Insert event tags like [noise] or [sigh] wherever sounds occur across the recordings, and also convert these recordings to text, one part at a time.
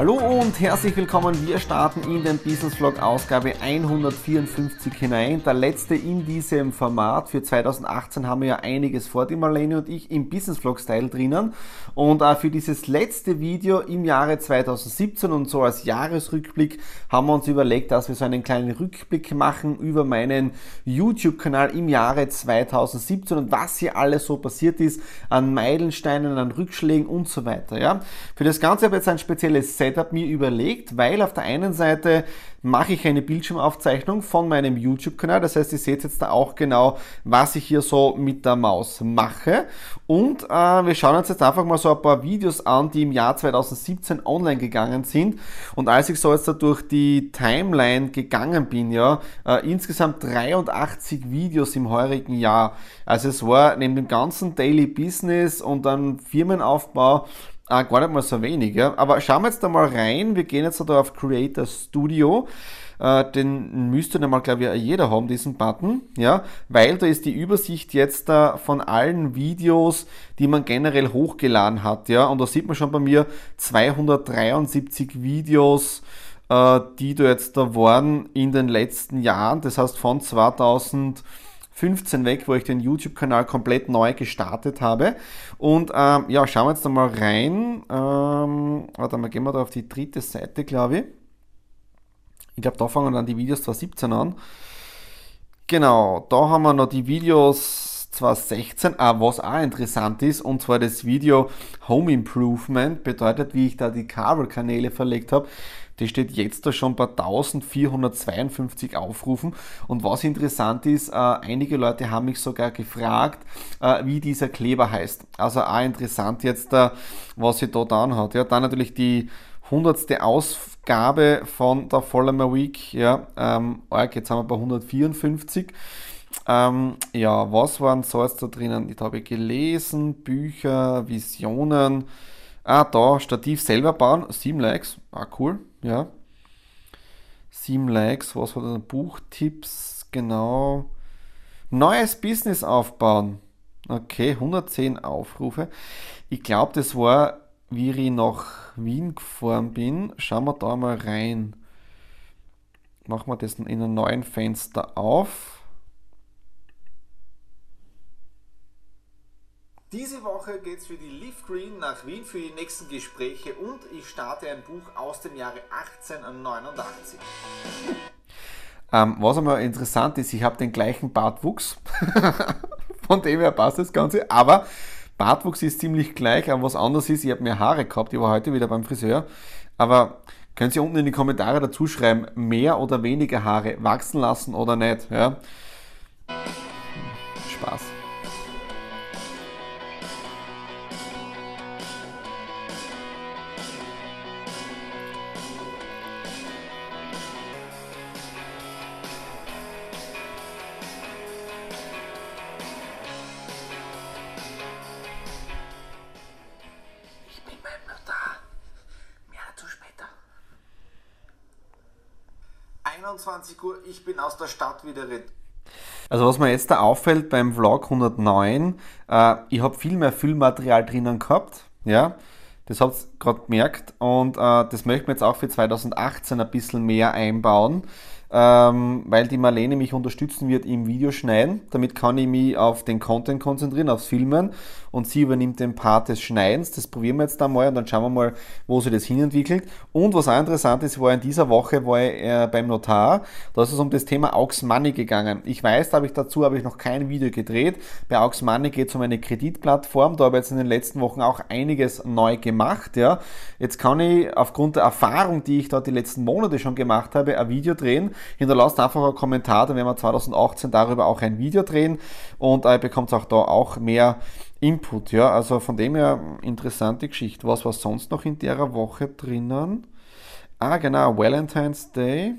Hallo und herzlich willkommen. Wir starten in den Business Vlog Ausgabe 154 hinein. Der letzte in diesem Format. Für 2018 haben wir ja einiges vor, die Marlene und ich im Business Vlog Style drinnen. Und äh, für dieses letzte Video im Jahre 2017 und so als Jahresrückblick haben wir uns überlegt, dass wir so einen kleinen Rückblick machen über meinen YouTube-Kanal im Jahre 2017 und was hier alles so passiert ist an Meilensteinen, an Rückschlägen und so weiter. Ja? Für das Ganze habe ich jetzt ein spezielles spezielles Setup mir überlegt, weil auf der einen Seite mache ich eine Bildschirmaufzeichnung von meinem YouTube-Kanal. Das heißt, ihr seht jetzt da auch genau, was ich hier so mit der Maus mache. Und äh, wir schauen uns jetzt einfach mal so ein paar Videos an, die im Jahr 2017 online gegangen sind. Und als ich so jetzt da durch die Timeline gegangen bin, ja, äh, insgesamt 83 Videos im heurigen Jahr. Also es war neben dem ganzen Daily Business und dann Firmenaufbau Ah, gar nicht mal so wenig, ja. Aber schauen wir jetzt da mal rein. Wir gehen jetzt da auf Creator Studio. Äh, den müsste dann mal, glaube ich, jeder haben, diesen Button, ja. Weil da ist die Übersicht jetzt da von allen Videos, die man generell hochgeladen hat, ja. Und da sieht man schon bei mir 273 Videos, äh, die da jetzt da waren in den letzten Jahren. Das heißt von 2000 15 weg, wo ich den YouTube-Kanal komplett neu gestartet habe. Und ähm, ja, schauen wir jetzt da mal rein. Ähm, warte mal, gehen wir da auf die dritte Seite, glaube ich. Ich glaube, da fangen dann die Videos 2017 an. Genau, da haben wir noch die Videos 2016, ah, was auch interessant ist, und zwar das Video Home Improvement, bedeutet, wie ich da die Kabelkanäle verlegt habe. Die steht jetzt da schon bei 1452 Aufrufen. Und was interessant ist, äh, einige Leute haben mich sogar gefragt, äh, wie dieser Kleber heißt. Also auch interessant jetzt, äh, was sie dort anhat. Ja, dann natürlich die hundertste Ausgabe von der Follower Week. Ja, ähm, jetzt haben wir bei 154. Ähm, ja, was waren so jetzt da drinnen? Ich habe gelesen, Bücher, Visionen. Ah, da, Stativ selber bauen, 7 Likes. Ah, cool ja. Sieben Likes, was war das? Buchtipps, genau. Neues Business aufbauen. Okay, 110 Aufrufe. Ich glaube, das war, wie ich nach Wien gefahren bin. Schauen wir da mal rein. Machen wir das in einem neuen Fenster auf. Diese Woche geht es für die Leaf Green nach Wien für die nächsten Gespräche und ich starte ein Buch aus dem Jahre 1889. Ähm, was einmal interessant ist, ich habe den gleichen Bartwuchs, [laughs] von dem her passt das Ganze, aber Bartwuchs ist ziemlich gleich, aber was anderes ist, ich habe mehr Haare gehabt, ich war heute wieder beim Friseur, aber können Sie unten in die Kommentare dazu schreiben, mehr oder weniger Haare wachsen lassen oder nicht, ja? Spaß. 21 Uhr, ich bin aus der Stadt wieder retour. Also was mir jetzt da auffällt beim Vlog 109, äh, ich habe viel mehr Füllmaterial drinnen gehabt, ja, das habt ihr gerade gemerkt und äh, das möchten wir jetzt auch für 2018 ein bisschen mehr einbauen. ähm, weil die Marlene mich unterstützen wird im Videoschneiden. Damit kann ich mich auf den Content konzentrieren, aufs Filmen und sie übernimmt den Part des Schneidens. Das probieren wir jetzt einmal und dann schauen wir mal, wo sich das hinentwickelt. Und was auch interessant ist, war in dieser Woche war ich äh, beim Notar, da ist es um das Thema Aux Money gegangen. Ich weiß, da habe ich dazu habe ich noch kein Video gedreht. Bei Aux Money geht es um eine Kreditplattform. Da habe ich jetzt in den letzten Wochen auch einiges neu gemacht. Ja. Jetzt kann ich aufgrund der Erfahrung, die ich da die letzten Monate schon gemacht habe, ein Video drehen Hinterlasst einfach einen Kommentar, dann werden wir 2018 darüber auch ein Video drehen und ihr bekommt auch da auch mehr Input. Ja, also von dem her interessante Geschichte. Was war sonst noch in der Woche drinnen? Ah, genau, Valentine's Day.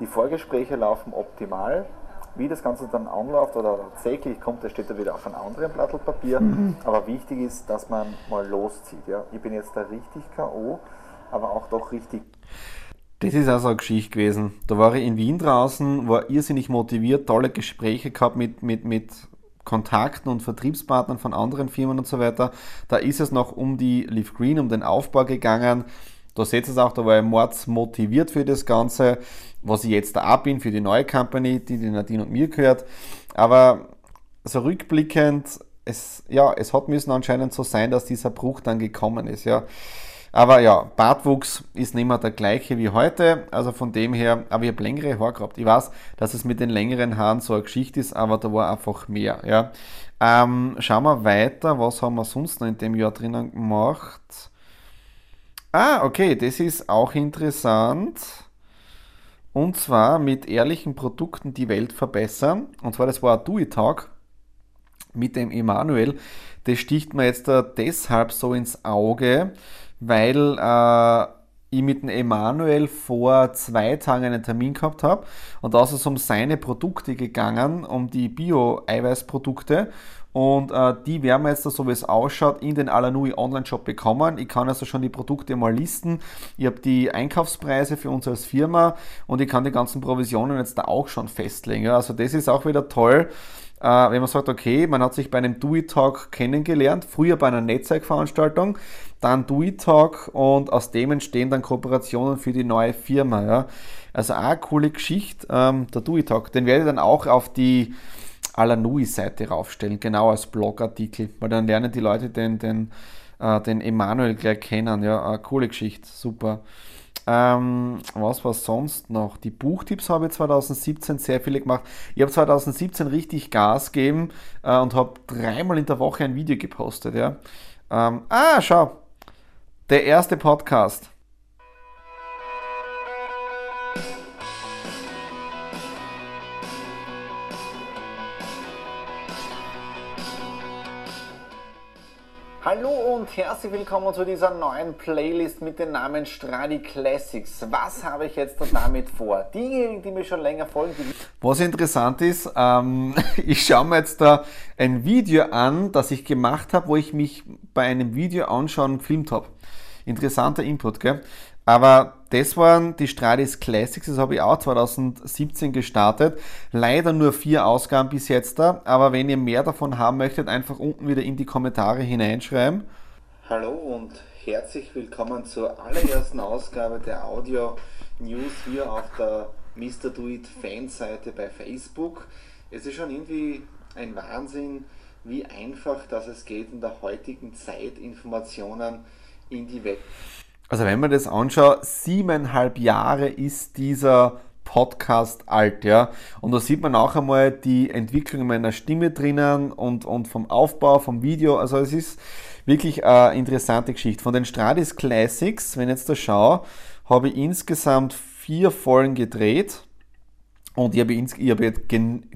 Die Vorgespräche laufen optimal. Wie das Ganze dann anläuft oder tatsächlich kommt, das steht da wieder auf einem anderen Blatt Papier. Mhm. Aber wichtig ist, dass man mal loszieht. Ja? Ich bin jetzt da richtig K.O., aber auch doch richtig. Das ist also eine Geschichte gewesen. Da war ich in Wien draußen, war irrsinnig motiviert, tolle Gespräche gehabt mit, mit, mit Kontakten und Vertriebspartnern von anderen Firmen und so weiter. Da ist es noch um die Leaf Green, um den Aufbau gegangen. Da seht ihr es auch, da war ich mords motiviert für das Ganze, was ich jetzt da ab bin für die neue Company, die die Nadine und mir gehört. Aber so rückblickend, es, ja, es hat müssen anscheinend so sein, dass dieser Bruch dann gekommen ist, ja. Aber ja, Bartwuchs ist nicht mehr der gleiche wie heute, also von dem her, aber ich habe längere Haare gehabt. Ich weiß, dass es mit den längeren Haaren so eine Geschichte ist, aber da war einfach mehr, ja. Ähm, schauen wir weiter, was haben wir sonst noch in dem Jahr drinnen gemacht? Ah, okay, das ist auch interessant. Und zwar mit ehrlichen Produkten die Welt verbessern. Und zwar, das war ein Do-It-Talk mit dem Emanuel. Das sticht mir jetzt deshalb so ins Auge, weil äh, ich mit dem Emanuel vor zwei Tagen einen Termin gehabt habe und da ist es um seine Produkte gegangen, um die Bio-Eiweißprodukte und äh, die werden wir jetzt, so wie es ausschaut, in den Alanui Online-Shop bekommen. Ich kann also schon die Produkte mal listen. Ich habe die Einkaufspreise für uns als Firma und ich kann die ganzen Provisionen jetzt da auch schon festlegen. Ja, also das ist auch wieder toll, äh, wenn man sagt, okay, man hat sich bei einem Do-It-Talk kennengelernt, früher bei einer Netzwerkveranstaltung, dann Do-It-Talk und aus dem entstehen dann Kooperationen für die neue Firma. Ja. Also auch eine coole Geschichte, ähm, der Do-It-Talk. Den werde ich dann auch auf die Alanui-Seite raufstellen, genau als Blogartikel, weil dann lernen die Leute den, den, äh, den Emanuel gleich kennen. Ja, coole Geschichte, super. Ähm, was war sonst noch? Die Buchtipps habe ich 2017 sehr viele gemacht. Ich habe 2017 richtig Gas gegeben äh, und habe dreimal in der Woche ein Video gepostet. Ja. Ähm, ah, schau, der erste Podcast. Hallo und herzlich willkommen zu dieser neuen Playlist mit dem Namen Stradi Classics. Was habe ich jetzt damit vor? Diejenigen, die mir schon länger folgen, die Was interessant ist, ähm, [laughs] ich schaue mir jetzt da ein Video an, das ich gemacht habe, wo ich mich bei einem Video anschauen gefilmt habe. Interessanter Input, gell? Aber das waren die Stradis Classics, das habe ich auch 2017 gestartet. Leider nur vier Ausgaben bis jetzt da, aber wenn ihr mehr davon haben möchtet, einfach unten wieder in die Kommentare hineinschreiben. Hallo und herzlich willkommen zur allerersten Ausgabe der Audio News hier auf der Mr. Do It Fanseite bei Facebook. Es ist schon irgendwie ein Wahnsinn, wie einfach dass es geht in der heutigen Zeit Informationen in die Welt also wenn man das anschaut, siebeneinhalb Jahre ist dieser Podcast alt, ja. Und da sieht man auch einmal die Entwicklung meiner Stimme drinnen und, und vom Aufbau, vom Video. Also es ist wirklich eine interessante Geschichte. Von den Stradis Classics, wenn ich jetzt da schaue, habe ich insgesamt vier Folgen gedreht. Und ich habe, ins, ich habe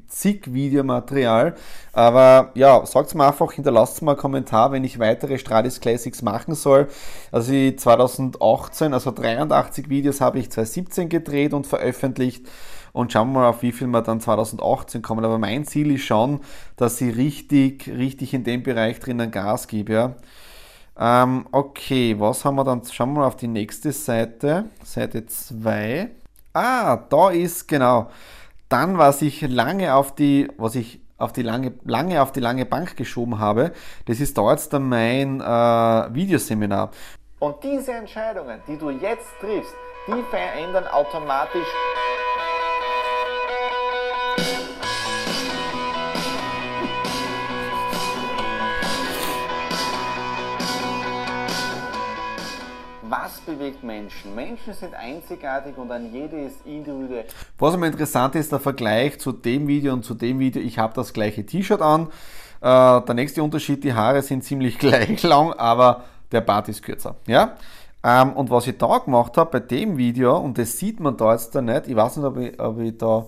zig Videomaterial. Aber ja, sagt mir einfach, hinterlasst mal einen Kommentar, wenn ich weitere Stradis Classics machen soll. Also 2018, also 83 Videos habe ich 2017 gedreht und veröffentlicht. Und schauen wir mal, auf wie viel wir dann 2018 kommen. Aber mein Ziel ist schon, dass ich richtig, richtig in dem Bereich drinnen Gas gebe. Ja. Ähm, okay, was haben wir dann? Schauen wir mal auf die nächste Seite. Seite 2. Ah, da ist genau. Dann, was ich lange auf die, was ich auf die lange, lange auf die lange Bank geschoben habe, das ist da jetzt dann mein äh, Videoseminar. Und diese Entscheidungen, die du jetzt triffst, die verändern automatisch bewegt Menschen? Menschen sind einzigartig und ein jede ist individuell. Was immer interessant ist, der Vergleich zu dem Video und zu dem Video, ich habe das gleiche T-Shirt an. Äh, der nächste Unterschied, die Haare sind ziemlich [laughs] gleich lang, aber der Bart ist kürzer. Ja? Ähm, und was ich da gemacht habe bei dem Video, und das sieht man da jetzt da nicht, ich weiß nicht, ob ich, ob ich da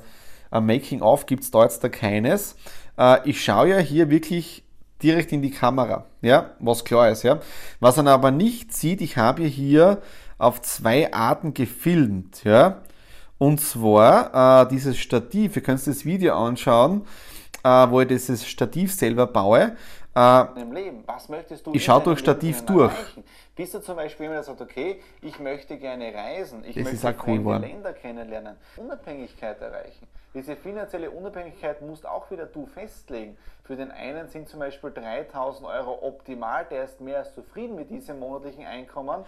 ein Making-of gibt es da jetzt da keines. Äh, ich schaue ja hier wirklich direkt in die Kamera, ja, was klar ist, ja. Was man aber nicht sieht, ich habe hier auf zwei Arten gefilmt, ja. Und zwar äh, dieses Stativ, ihr könnt das Video anschauen, äh, wo ich dieses Stativ selber baue. Äh, Im Leben, was möchtest du ich schaue durch Stativ durch. Erreichen? Bist du zum Beispiel jemand, der sagt, okay, ich möchte gerne reisen, ich das möchte cool Länder kennenlernen, Unabhängigkeit erreichen. Diese finanzielle Unabhängigkeit musst auch wieder du festlegen. Für den einen sind zum Beispiel 3000 Euro optimal, der ist mehr als zufrieden mit diesem monatlichen Einkommen.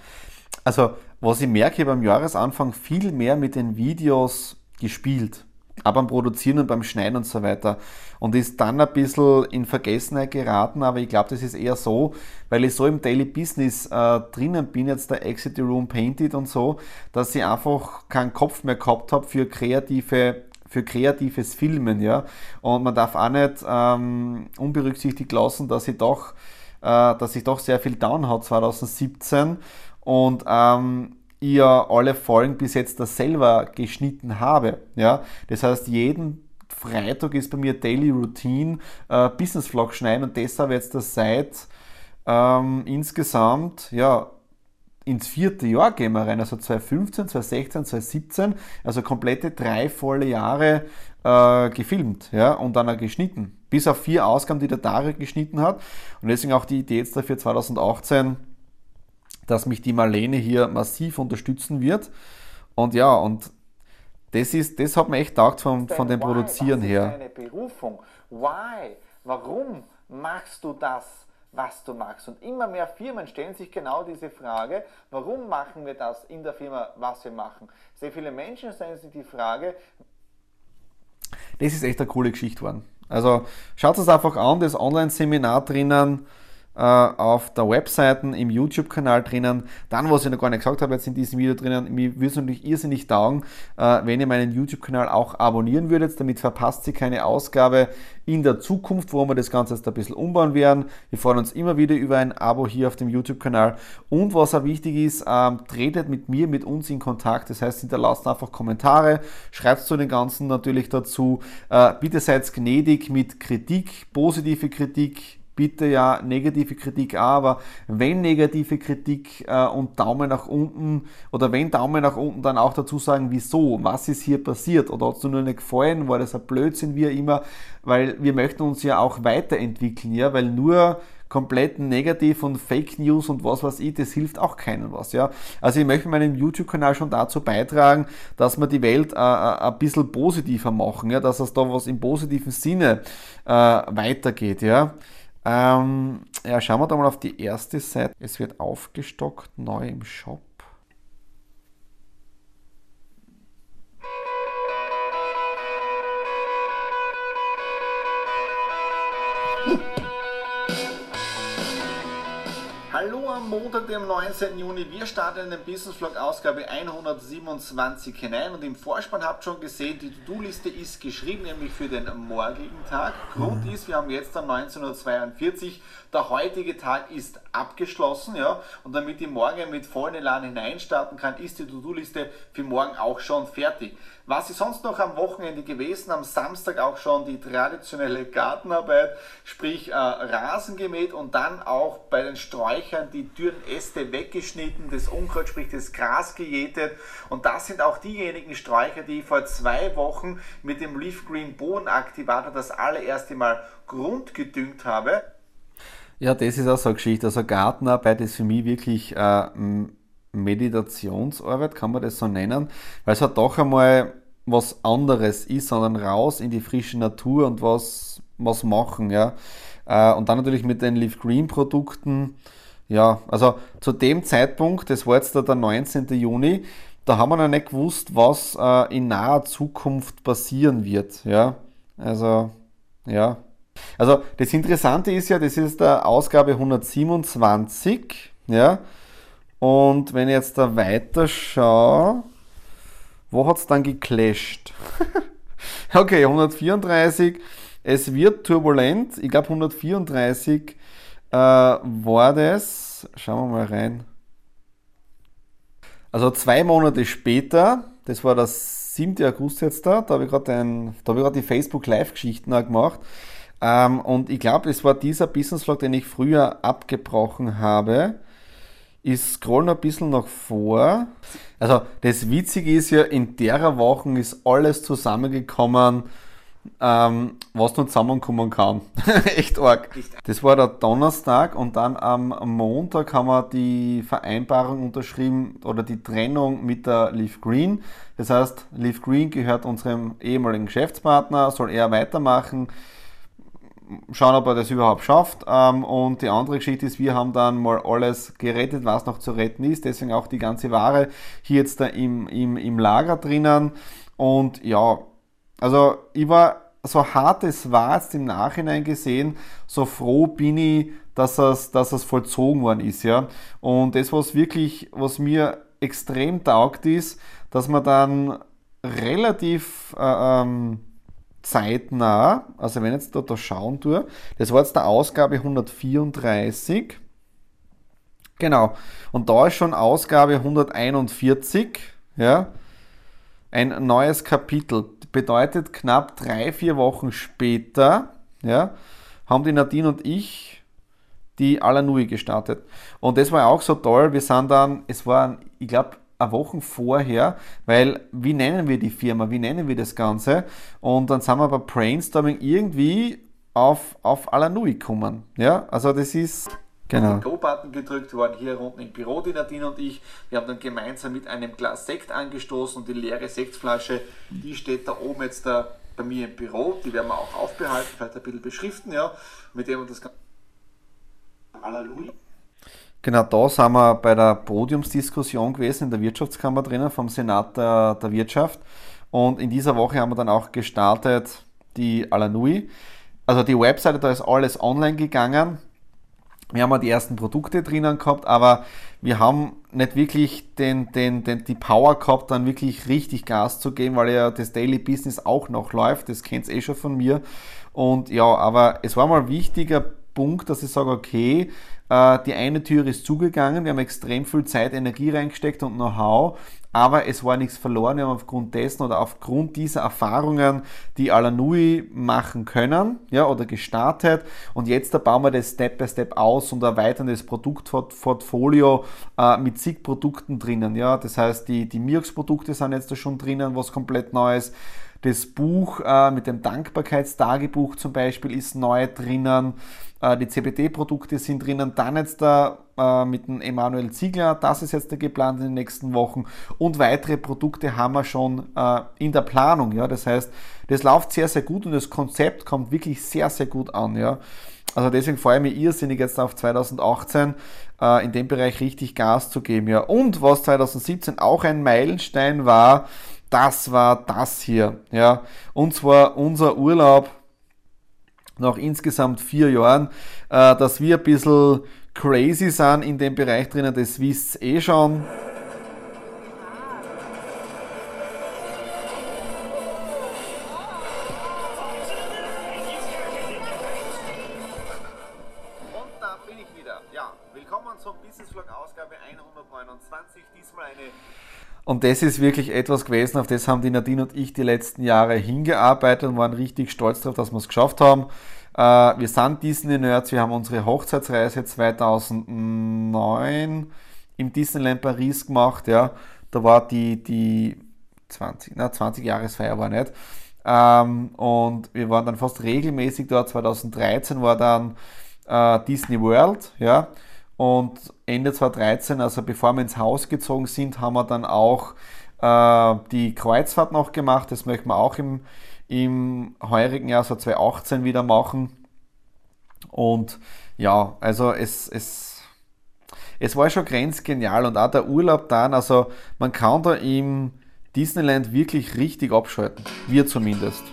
Also, was ich merke, beim Jahresanfang viel mehr mit den Videos gespielt auch beim Produzieren und beim Schneiden und so weiter. Und ist dann ein bisschen in Vergessenheit geraten, aber ich glaube, das ist eher so, weil ich so im Daily Business äh, drinnen bin, jetzt der Exit the Room Painted und so, dass ich einfach keinen Kopf mehr gehabt habe für kreative für kreatives Filmen, ja. Und man darf auch nicht ähm, unberücksichtigt lassen, dass ich doch, äh, dass ich doch sehr viel down hat 2017 und ähm, ich alle Folgen bis jetzt das selber geschnitten habe. Ja? Das heißt, jeden Freitag ist bei mir Daily Routine äh, Business Vlog schneiden und deshalb jetzt das seit ähm, insgesamt ja, ins vierte Jahr gehen wir rein, also 2015, 2016, 2017, also komplette drei volle Jahre äh, gefilmt ja, und dann auch geschnitten. Bis auf vier Ausgaben, die der Tarek geschnitten hat. Und deswegen auch die Idee jetzt dafür 2018 dass mich die Marlene hier massiv unterstützen wird. Und ja, und das ist, das hat mir echt taugt von, von dem Produzieren her. Deine Berufung. Why? Warum machst du das, was du machst? Und immer mehr Firmen stellen sich genau diese Frage, warum machen wir das in der Firma, was wir machen? Sehr viele Menschen stellen sich die Frage. Das ist echt eine coole Geschichte geworden. Also schaut es einfach an, das Online-Seminar drinnen auf der Webseite, im YouTube-Kanal drinnen. Dann, was ich noch gar nicht gesagt habe jetzt in diesem Video drinnen, mir würde es natürlich irrsinnig taugen, äh, wenn ihr meinen YouTube-Kanal auch abonnieren würdet, damit verpasst ihr keine Ausgabe in der Zukunft, wo wir das Ganze jetzt ein bisschen umbauen werden. Wir freuen uns immer wieder über ein Abo hier auf dem YouTube-Kanal. Und was auch wichtig ist, ähm, tretet mit mir, mit uns in Kontakt. Das heißt, hinterlasst einfach Kommentare, schreibt zu den Ganzen natürlich dazu. Äh, bitte seid gnädig mit Kritik, positive Kritik, bitte ja negative Kritik auch, aber wenn negative Kritik äh, und Daumen nach unten oder wenn Daumen nach unten, dann auch dazu sagen, wieso, was ist hier passiert oder hat es nur nicht gefallen, war das ein Blödsinn, wie immer, weil wir möchten uns ja auch weiterentwickeln, ja, weil nur komplett negativ und Fake News und was weiß ich, das hilft auch keinem was, ja. Also ich möchte meinen YouTube-Kanal schon dazu beitragen, dass wir die Welt äh, äh, ein bisschen positiver machen, ja, dass es da was im positiven Sinne äh, weitergeht, ja. Ähm, ja, schauen wir da mal auf die erste Seite. Es wird aufgestockt, neu im Shop. [laughs] Hallo am Montag, dem 19. Juni. Wir starten in den Business Vlog Ausgabe 127 hinein und im Vorspann habt ihr schon gesehen, die To-Do-Liste ist geschrieben, nämlich für den morgigen Tag. Grund ist, wir haben jetzt dann 19.42 Uhr, der heutige Tag ist abgeschlossen, ja, und damit ich morgen mit vollen Elan hineinstarten kann, ist die To-Do-Liste für morgen auch schon fertig. Was ist sonst noch am Wochenende gewesen? Am Samstag auch schon die traditionelle Gartenarbeit, sprich äh, Rasen gemäht und dann auch bei den Sträuchern die Dürrenäste weggeschnitten, das Unkraut, sprich das Gras gejätet. Und das sind auch diejenigen Sträucher, die ich vor zwei Wochen mit dem Leaf Green Bodenaktivator das allererste Mal grundgedüngt habe. Ja, das ist auch so eine Geschichte. Also Gartenarbeit ist für mich wirklich äh, Meditationsarbeit, kann man das so nennen, weil es halt doch einmal was anderes ist, sondern raus in die frische Natur und was, was machen, ja. Äh, und dann natürlich mit den Leaf Green Produkten, ja, also zu dem Zeitpunkt, das war jetzt der 19. Juni, da haben wir noch nicht gewusst, was äh, in naher Zukunft passieren wird, ja. Also, ja. Also das Interessante ist ja, das ist der Ausgabe 127, ja. Und wenn ich jetzt da weiter schaue, wo hat es dann geclasht? [laughs] okay, 134. Es wird turbulent. Ich glaube 134 äh, war das. Schauen wir mal rein. Also zwei Monate später, das war das 7. August jetzt da, da habe ich gerade die Facebook Live-Geschichten gemacht. Ähm, und ich glaube, es war dieser Business Vlog, den ich früher abgebrochen habe. Ich scroll noch ein bisschen nach vor. Also das Witzige ist ja, in der Woche ist alles zusammengekommen, ähm, was nur zusammenkommen kann. [laughs] Echt arg. Das war der Donnerstag und dann am Montag haben wir die Vereinbarung unterschrieben oder die Trennung mit der Leaf Green. Das heißt, Leaf Green gehört unserem ehemaligen Geschäftspartner, soll er weitermachen schauen, ob er das überhaupt schafft. Ähm, und die andere Geschichte ist, wir haben dann mal alles gerettet, was noch zu retten ist. Deswegen auch die ganze Ware hier jetzt da im, im, im Lager drinnen. Und ja, also ich war, so hart es war jetzt im Nachhinein gesehen, so froh bin ich, dass es, dass es vollzogen worden ist. Ja? Und das, was wirklich, was mir extrem taugt ist, dass man dann relativ äh, ähm, zeitnah, also wenn ich jetzt da, da schauen tue, das war jetzt der Ausgabe 134. Genau. Und da ist schon Ausgabe 141, ja, ein neues Kapitel. Bedeutet knapp drei, vier Wochen später, ja, haben die Nadine und ich die Alanui gestartet. Und das war auch so toll. Wir sind dann, es war, ich glaube, eine Woche vorher, weil wie nennen wir die Firma, wie nennen wir das Ganze? Und dann sind wir bei Brainstorming irgendwie auf, auf Alanui gekommen. Ja, also das ist Genau. Den Go-Button gedrückt, wir waren hier unten im Büro, die Nadine und ich. Wir haben dann gemeinsam mit einem Glas Sekt angestoßen und die leere Sektflasche, die steht da oben jetzt da bei mir im Büro. Die werden wir auch aufbehalten, vielleicht ein bisschen beschriften, ja. Mit dem wir das Ganze. Alalui. Genau, da sind wir bei der Podiumsdiskussion gewesen in der Wirtschaftskammer drinnen vom Senat der, der Wirtschaft. Und in dieser Woche haben wir dann auch gestartet die Alanui. Also die Webseite, da ist alles online gegangen. Wir haben ja die ersten Produkte drinnen gehabt, aber wir haben nicht wirklich den, den, den, die Power gehabt, dann wirklich richtig Gas zu geben, weil ja das Daily Business auch noch läuft. Das kennt ihr eh schon von mir. Und ja, aber es war mal ein wichtiger Punkt, dass ich sage, okay, die eine Tür ist zugegangen, wir haben extrem viel Zeit, Energie reingesteckt und Know-how, aber es war nichts verloren. Wir haben aufgrund dessen oder aufgrund dieser Erfahrungen die Alanui machen können, ja, oder gestartet und jetzt da bauen wir das Step by Step aus und erweitern das Produktportfolio äh, mit zig Produkten drinnen, ja. Das heißt, die, die Mirks-Produkte sind jetzt da schon drinnen, was komplett Neues. Das Buch äh, mit dem Dankbarkeitstagebuch zum Beispiel ist neu drinnen. Äh, die CBD-Produkte sind drinnen. Dann jetzt da äh, mit dem Emanuel Ziegler, das ist jetzt der geplant in den nächsten Wochen. Und weitere Produkte haben wir schon äh, in der Planung. Ja? Das heißt, das läuft sehr, sehr gut und das Konzept kommt wirklich sehr, sehr gut an. Ja? Also deswegen freue ich mich irrsinnig jetzt auf 2018 äh, in dem Bereich richtig Gas zu geben. Ja. Und was 2017 auch ein Meilenstein war, das war das hier. Ja. Und zwar unser Urlaub nach insgesamt vier Jahren, äh, dass wir ein bisschen crazy sind in dem Bereich drinnen, das wisst ihr eh schon. Und das ist wirklich etwas gewesen, auf das haben die Nadine und ich die letzten Jahre hingearbeitet und waren richtig stolz darauf, dass wir es geschafft haben. Äh, wir sind Disney Nerds, wir haben unsere Hochzeitsreise 2009 im Disneyland Paris gemacht. Ja. Da war die, die 20, na, 20 Jahresfeier war nicht. Ähm, und wir waren dann fast regelmäßig dort. 2013 war dann äh, Disney World, ja. Und Ende 2013, also bevor wir ins Haus gezogen sind, haben wir dann auch äh, die Kreuzfahrt noch gemacht. Das möchten wir auch im, im heurigen Jahr, so 2018, wieder machen. Und ja, also es, es, es war schon grenzgenial und auch der Urlaub dann, also man kann da im Disneyland wirklich richtig abschalten. Wir zumindest.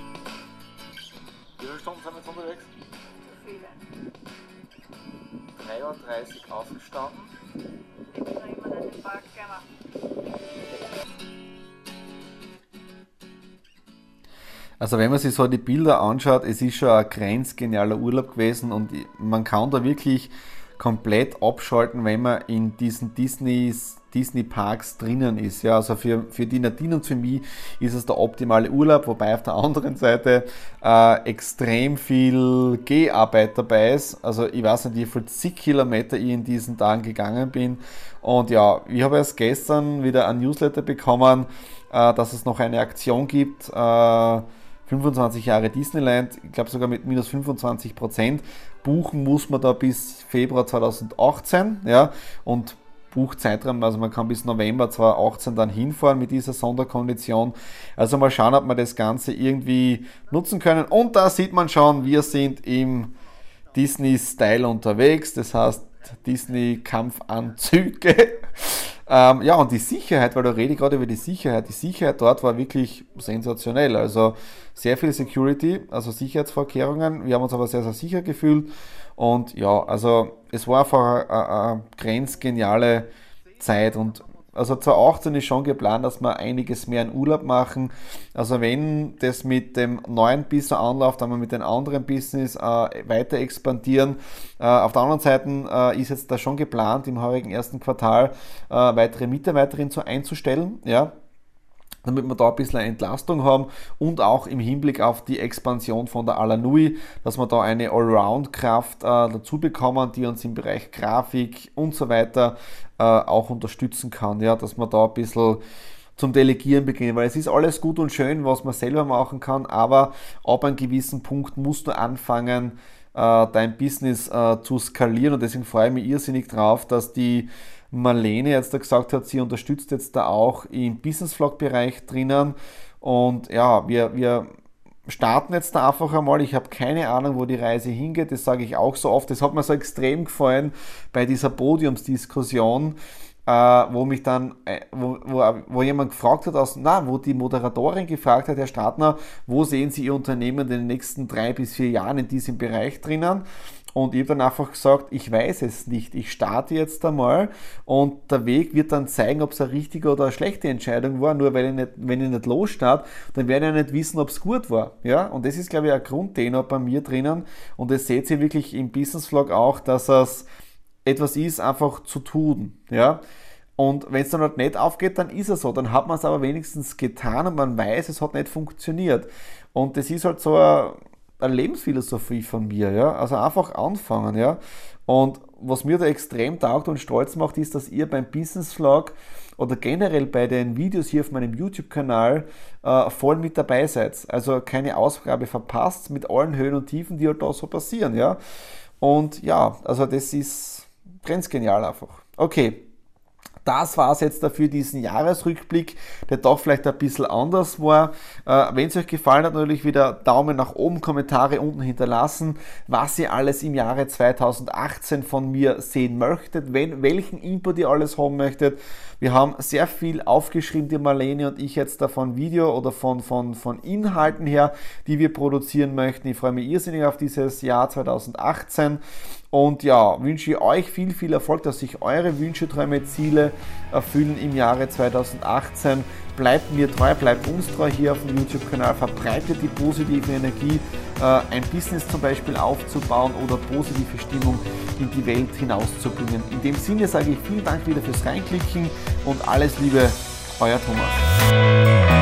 33 aufgestanden. Ich bin immer den Park gemacht. Also wenn man sich so die Bilder anschaut, es ist schon ein grenzgenialer Urlaub gewesen und man kann da wirklich komplett abschalten, wenn man in diesen Disneys, Disney Parks drinnen ist. Ja, also für, für die Nadine und für mich ist es der optimale Urlaub, wobei auf der anderen Seite äh, extrem viel Geharbeit dabei ist. Also ich weiß nicht, wie viel zig Kilometer ich in diesen Tagen gegangen bin. Und ja, ich habe erst gestern wieder ein Newsletter bekommen, äh, dass es noch eine Aktion gibt. Äh, 25 Jahre Disneyland, ich glaube sogar mit minus 25 Prozent. Buchen muss man da bis Februar 2018, ja, und Buchzeitraum, also man kann bis November 2018 dann hinfahren mit dieser Sonderkondition. Also mal schauen, ob wir das Ganze irgendwie nutzen können. Und da sieht man schon, wir sind im Disney-Style unterwegs, das heißt Disney-Kampfanzüge. [laughs] Ähm, ja, und die Sicherheit, weil da rede ich gerade über die Sicherheit. Die Sicherheit dort war wirklich sensationell. Also sehr viel Security, also Sicherheitsvorkehrungen. Wir haben uns aber sehr, sehr sicher gefühlt. Und ja, also es war einfach eine, eine grenzgeniale Zeit und also 2018 ist schon geplant, dass wir einiges mehr in Urlaub machen. Also wenn das mit dem neuen Business anläuft, dann wir mit den anderen Business äh, weiter expandieren. Äh, auf der anderen Seite äh, ist jetzt da schon geplant, im heurigen ersten Quartal äh, weitere Mitarbeiterinnen zu einzustellen. Ja, damit wir da ein bisschen Entlastung haben und auch im Hinblick auf die Expansion von der Alanui, dass wir da eine Allround-Kraft äh, dazu bekommen, die uns im Bereich Grafik und so weiter äh, auch unterstützen kann, ja, dass wir da ein bisschen zum Delegieren beginnen, weil es ist alles gut und schön, was man selber machen kann, aber ab einem gewissen Punkt musst du anfangen, dein Business äh, zu skalieren und deswegen freue ich mich irrsinnig drauf, dass die Marlene jetzt da gesagt hat, sie unterstützt jetzt da auch im Business Vlog Bereich drinnen und ja, wir, wir starten jetzt da einfach einmal. Ich habe keine Ahnung, wo die Reise hingeht. Das sage ich auch so oft. Das hat mir so extrem gefallen bei dieser Podiumsdiskussion, äh, wo mich dann, äh, wo, wo, wo, jemand gefragt hat, aus, na, wo die Moderatorin gefragt hat, Herr Stratner, wo sehen Sie Ihr Unternehmen in den nächsten drei bis vier Jahren in diesem Bereich drinnen? Und ich habe dann einfach gesagt, ich weiß es nicht. Ich starte jetzt einmal und der Weg wird dann zeigen, ob es eine richtige oder eine schlechte Entscheidung war. Nur weil ich nicht, wenn ich nicht losstarte, dann werde ich nicht wissen, ob es gut war. Ja? Und das ist, glaube ich, ein Grundtenor bei mir drinnen. Und das seht ihr wirklich im Business Vlog auch, dass es etwas ist, einfach zu tun. Ja? Und wenn es dann halt nicht aufgeht, dann ist es so. Dann hat man es aber wenigstens getan und man weiß, es hat nicht funktioniert. Und das ist halt so ein eine Lebensphilosophie von mir, ja. Also einfach anfangen, ja. Und was mir da extrem taugt und stolz macht, ist, dass ihr beim Business Vlog oder generell bei den Videos hier auf meinem YouTube-Kanal äh, voll mit dabei seid. Also keine Ausgabe verpasst mit allen Höhen und Tiefen, die halt da so passieren, ja. Und ja, also das ist grenzgenial einfach. Okay, das war es jetzt dafür diesen Jahresrückblick, der doch vielleicht ein bisschen anders war. Äh, Wenn es euch gefallen hat, natürlich wieder Daumen nach oben, Kommentare unten hinterlassen, was ihr alles im Jahre 2018 von mir sehen möchtet, wenn, welchen Input ihr alles haben möchtet. Wir haben sehr viel aufgeschrieben, die Marlene und ich jetzt davon Video oder von, von, von Inhalten her, die wir produzieren möchten. Ich freue mich irrsinnig auf dieses Jahr 2018 und ja, wünsche euch viel, viel Erfolg, dass sich eure Wünsche, Träume, Ziele erfüllen im Jahre 2018. Bleibt mir treu, bleibt uns treu hier auf dem YouTube-Kanal, verbreitet die positive Energie, äh, ein Business zum Beispiel aufzubauen oder positive Stimmung in die Welt hinauszubringen. In dem Sinne sage ich vielen Dank wieder fürs Reinklicken und alles Liebe, euer Thomas.